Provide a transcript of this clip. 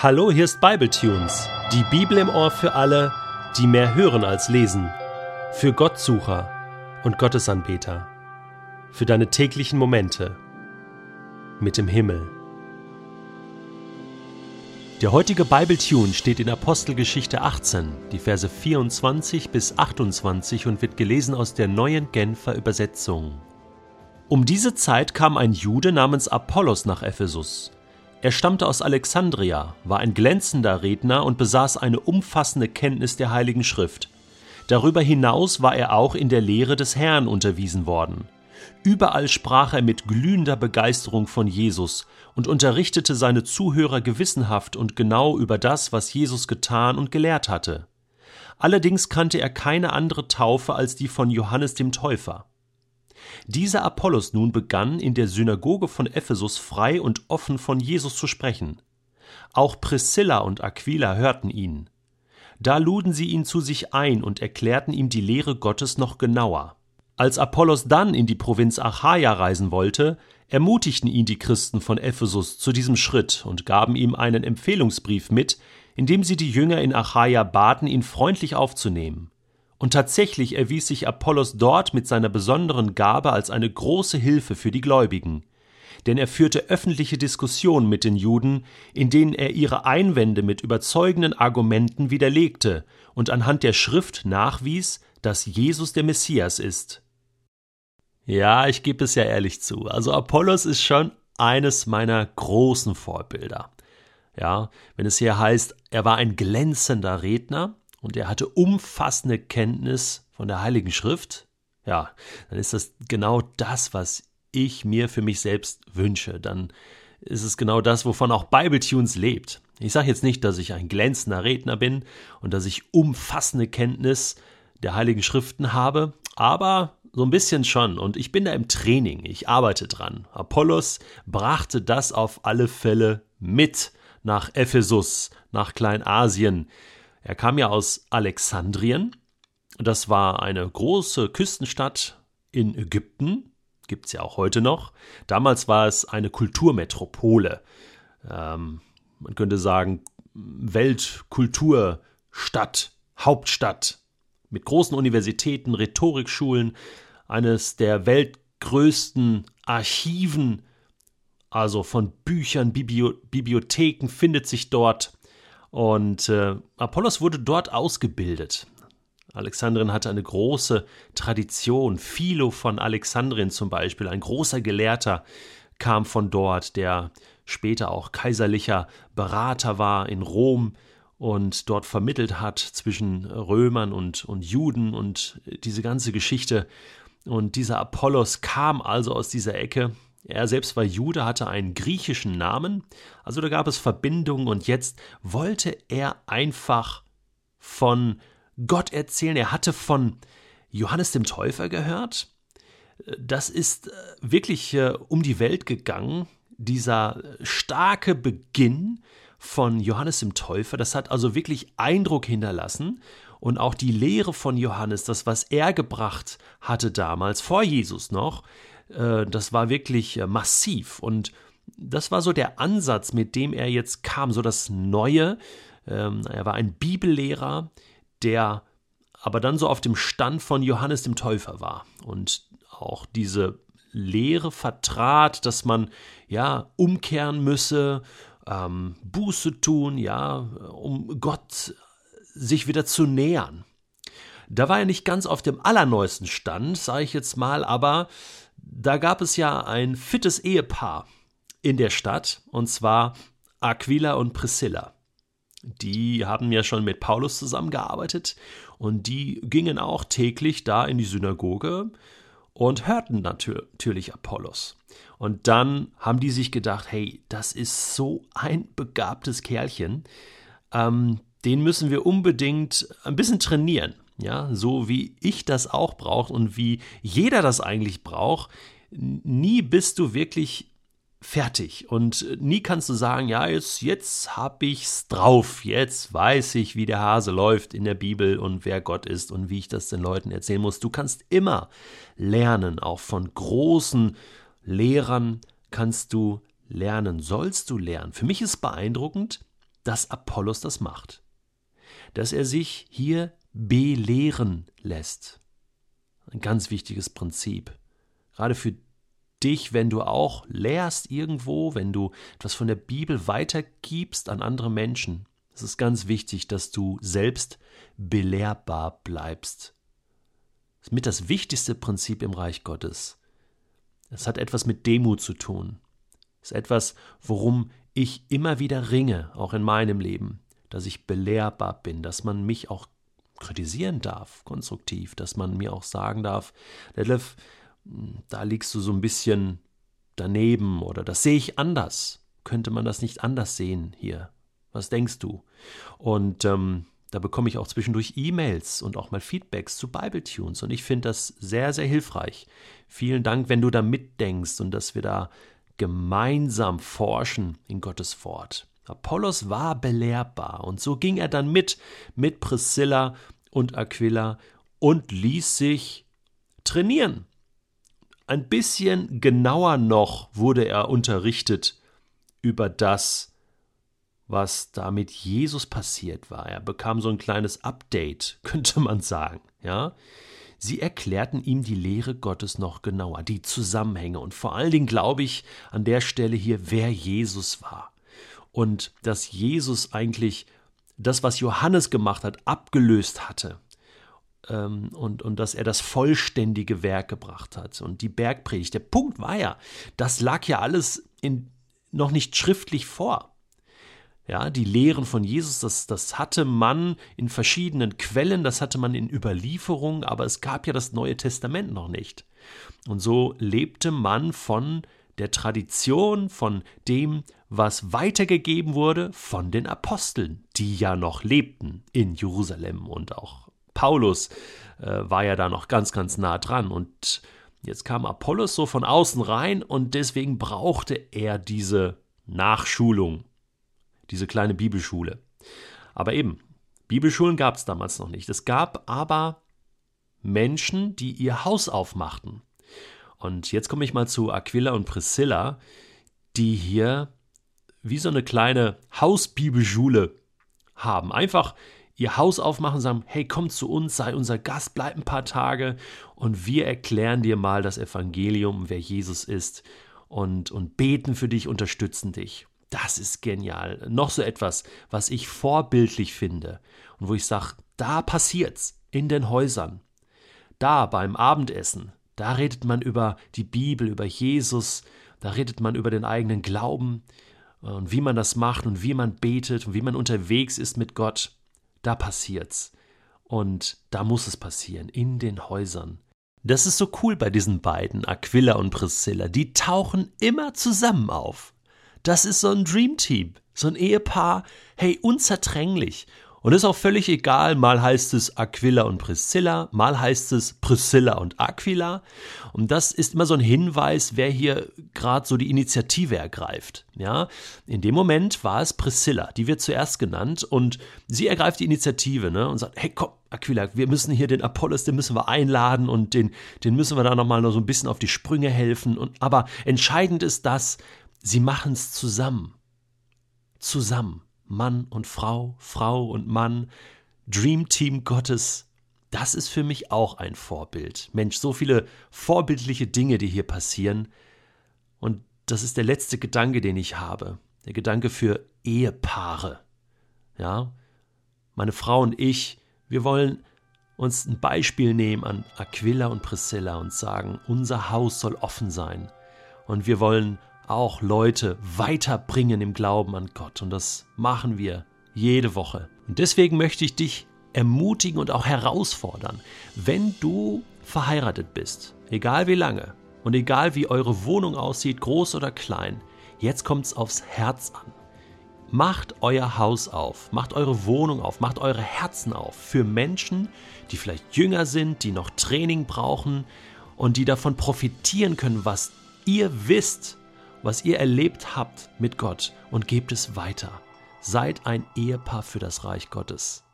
Hallo, hier ist Bibletunes, die Bibel im Ohr für alle, die mehr hören als lesen, für Gottsucher und Gottesanbeter, für deine täglichen Momente mit dem Himmel. Der heutige Bibletune steht in Apostelgeschichte 18, die Verse 24 bis 28 und wird gelesen aus der neuen Genfer Übersetzung. Um diese Zeit kam ein Jude namens Apollos nach Ephesus. Er stammte aus Alexandria, war ein glänzender Redner und besaß eine umfassende Kenntnis der Heiligen Schrift. Darüber hinaus war er auch in der Lehre des Herrn unterwiesen worden. Überall sprach er mit glühender Begeisterung von Jesus und unterrichtete seine Zuhörer gewissenhaft und genau über das, was Jesus getan und gelehrt hatte. Allerdings kannte er keine andere Taufe als die von Johannes dem Täufer. Dieser Apollos nun begann in der Synagoge von Ephesus frei und offen von Jesus zu sprechen. Auch Priscilla und Aquila hörten ihn. Da luden sie ihn zu sich ein und erklärten ihm die Lehre Gottes noch genauer. Als Apollos dann in die Provinz Achaia reisen wollte, ermutigten ihn die Christen von Ephesus zu diesem Schritt und gaben ihm einen Empfehlungsbrief mit, in dem sie die Jünger in Achaia baten, ihn freundlich aufzunehmen. Und tatsächlich erwies sich Apollos dort mit seiner besonderen Gabe als eine große Hilfe für die Gläubigen. Denn er führte öffentliche Diskussionen mit den Juden, in denen er ihre Einwände mit überzeugenden Argumenten widerlegte und anhand der Schrift nachwies, dass Jesus der Messias ist. Ja, ich gebe es ja ehrlich zu. Also Apollos ist schon eines meiner großen Vorbilder. Ja, wenn es hier heißt, er war ein glänzender Redner, und er hatte umfassende Kenntnis von der Heiligen Schrift, ja, dann ist das genau das, was ich mir für mich selbst wünsche. Dann ist es genau das, wovon auch Bibletunes lebt. Ich sage jetzt nicht, dass ich ein glänzender Redner bin und dass ich umfassende Kenntnis der Heiligen Schriften habe, aber so ein bisschen schon. Und ich bin da im Training, ich arbeite dran. Apollos brachte das auf alle Fälle mit nach Ephesus, nach Kleinasien. Er kam ja aus Alexandrien. Das war eine große Küstenstadt in Ägypten. Gibt es ja auch heute noch. Damals war es eine Kulturmetropole. Ähm, man könnte sagen, Weltkulturstadt, Hauptstadt mit großen Universitäten, Rhetorikschulen, eines der weltgrößten Archiven, also von Büchern, Bibliotheken findet sich dort. Und äh, Apollos wurde dort ausgebildet. Alexandrien hatte eine große Tradition. Philo von Alexandrien zum Beispiel, ein großer Gelehrter, kam von dort, der später auch kaiserlicher Berater war in Rom und dort vermittelt hat zwischen Römern und, und Juden und diese ganze Geschichte. Und dieser Apollos kam also aus dieser Ecke er selbst war Jude, hatte einen griechischen Namen, also da gab es Verbindungen und jetzt wollte er einfach von Gott erzählen. Er hatte von Johannes dem Täufer gehört. Das ist äh, wirklich äh, um die Welt gegangen, dieser starke Beginn von Johannes dem Täufer. Das hat also wirklich Eindruck hinterlassen. Und auch die Lehre von Johannes, das, was er gebracht hatte damals, vor Jesus noch, äh, das war wirklich äh, massiv. Und das war so der Ansatz, mit dem er jetzt kam, so das Neue. Ähm, er war ein Bibellehrer, der aber dann so auf dem Stand von Johannes dem Täufer war und auch diese Lehre vertrat, dass man ja umkehren müsse, ähm, Buße tun, ja, um Gott sich wieder zu nähern. Da war er nicht ganz auf dem allerneuesten Stand, sage ich jetzt mal, aber da gab es ja ein fittes Ehepaar in der Stadt, und zwar Aquila und Priscilla. Die haben ja schon mit Paulus zusammengearbeitet und die gingen auch täglich da in die Synagoge und hörten natürlich Apollos. Und dann haben die sich gedacht, hey, das ist so ein begabtes Kerlchen, ähm, den müssen wir unbedingt ein bisschen trainieren. Ja, so wie ich das auch brauche und wie jeder das eigentlich braucht. Nie bist du wirklich fertig und nie kannst du sagen, ja, jetzt, jetzt hab ich's drauf, jetzt weiß ich, wie der Hase läuft in der Bibel und wer Gott ist und wie ich das den Leuten erzählen muss. Du kannst immer lernen, auch von großen Lehrern kannst du lernen, sollst du lernen. Für mich ist beeindruckend, dass Apollos das macht. Dass er sich hier belehren lässt. Ein ganz wichtiges Prinzip. Gerade für dich, wenn du auch lehrst irgendwo, wenn du etwas von der Bibel weitergibst an andere Menschen. Es ist ganz wichtig, dass du selbst belehrbar bleibst. Das ist mit das wichtigste Prinzip im Reich Gottes. Es hat etwas mit Demut zu tun. Es ist etwas, worum ich immer wieder ringe, auch in meinem Leben, dass ich belehrbar bin, dass man mich auch kritisieren darf, konstruktiv, dass man mir auch sagen darf, Detlef, da liegst du so ein bisschen daneben oder das sehe ich anders. Könnte man das nicht anders sehen hier? Was denkst du? Und ähm, da bekomme ich auch zwischendurch E-Mails und auch mal Feedbacks zu Bible Tunes und ich finde das sehr, sehr hilfreich. Vielen Dank, wenn du da mitdenkst und dass wir da gemeinsam forschen in Gottes Wort. Apollos war belehrbar und so ging er dann mit mit Priscilla und Aquila und ließ sich trainieren. Ein bisschen genauer noch wurde er unterrichtet über das, was da mit Jesus passiert war. Er bekam so ein kleines Update, könnte man sagen, ja. Sie erklärten ihm die Lehre Gottes noch genauer, die Zusammenhänge und vor allen Dingen glaube ich an der Stelle hier, wer Jesus war. Und dass Jesus eigentlich das, was Johannes gemacht hat, abgelöst hatte ähm, und, und dass er das vollständige Werk gebracht hat. Und die Bergpredigt, der Punkt war ja, das lag ja alles in, noch nicht schriftlich vor. Ja, die Lehren von Jesus, das, das hatte man in verschiedenen Quellen, das hatte man in Überlieferungen, aber es gab ja das Neue Testament noch nicht. Und so lebte man von der Tradition, von dem, was weitergegeben wurde von den Aposteln, die ja noch lebten in Jerusalem und auch Paulus äh, war ja da noch ganz, ganz nah dran. Und jetzt kam Apollos so von außen rein und deswegen brauchte er diese Nachschulung, diese kleine Bibelschule. Aber eben, Bibelschulen gab es damals noch nicht. Es gab aber Menschen, die ihr Haus aufmachten. Und jetzt komme ich mal zu Aquila und Priscilla, die hier wie so eine kleine Hausbibelschule haben. Einfach ihr Haus aufmachen, sagen, hey, komm zu uns, sei unser Gast, bleib ein paar Tage und wir erklären dir mal das Evangelium, wer Jesus ist und, und beten für dich, unterstützen dich. Das ist genial. Noch so etwas, was ich vorbildlich finde und wo ich sage, da passiert's in den Häusern. Da beim Abendessen, da redet man über die Bibel, über Jesus, da redet man über den eigenen Glauben und wie man das macht und wie man betet und wie man unterwegs ist mit Gott da passiert's. Und da muss es passieren, in den Häusern. Das ist so cool bei diesen beiden, Aquila und Priscilla. Die tauchen immer zusammen auf. Das ist so ein Dreamteam, so ein Ehepaar, hey, unzertrennlich. Und ist auch völlig egal, mal heißt es Aquila und Priscilla, mal heißt es Priscilla und Aquila. Und das ist immer so ein Hinweis, wer hier gerade so die Initiative ergreift. Ja, in dem Moment war es Priscilla, die wird zuerst genannt und sie ergreift die Initiative ne, und sagt, hey komm, Aquila, wir müssen hier den Apollos, den müssen wir einladen und den, den müssen wir da nochmal noch so ein bisschen auf die Sprünge helfen. Und, aber entscheidend ist das, sie machen es zusammen. Zusammen. Mann und Frau, Frau und Mann, Dream Team Gottes, das ist für mich auch ein Vorbild. Mensch, so viele vorbildliche Dinge, die hier passieren. Und das ist der letzte Gedanke, den ich habe. Der Gedanke für Ehepaare. Ja, meine Frau und ich, wir wollen uns ein Beispiel nehmen an Aquila und Priscilla und sagen, unser Haus soll offen sein. Und wir wollen auch Leute weiterbringen im Glauben an Gott. Und das machen wir jede Woche. Und deswegen möchte ich dich ermutigen und auch herausfordern, wenn du verheiratet bist, egal wie lange und egal wie eure Wohnung aussieht, groß oder klein, jetzt kommt es aufs Herz an. Macht euer Haus auf, macht eure Wohnung auf, macht eure Herzen auf für Menschen, die vielleicht jünger sind, die noch Training brauchen und die davon profitieren können, was ihr wisst was ihr erlebt habt mit Gott und gebt es weiter. Seid ein Ehepaar für das Reich Gottes.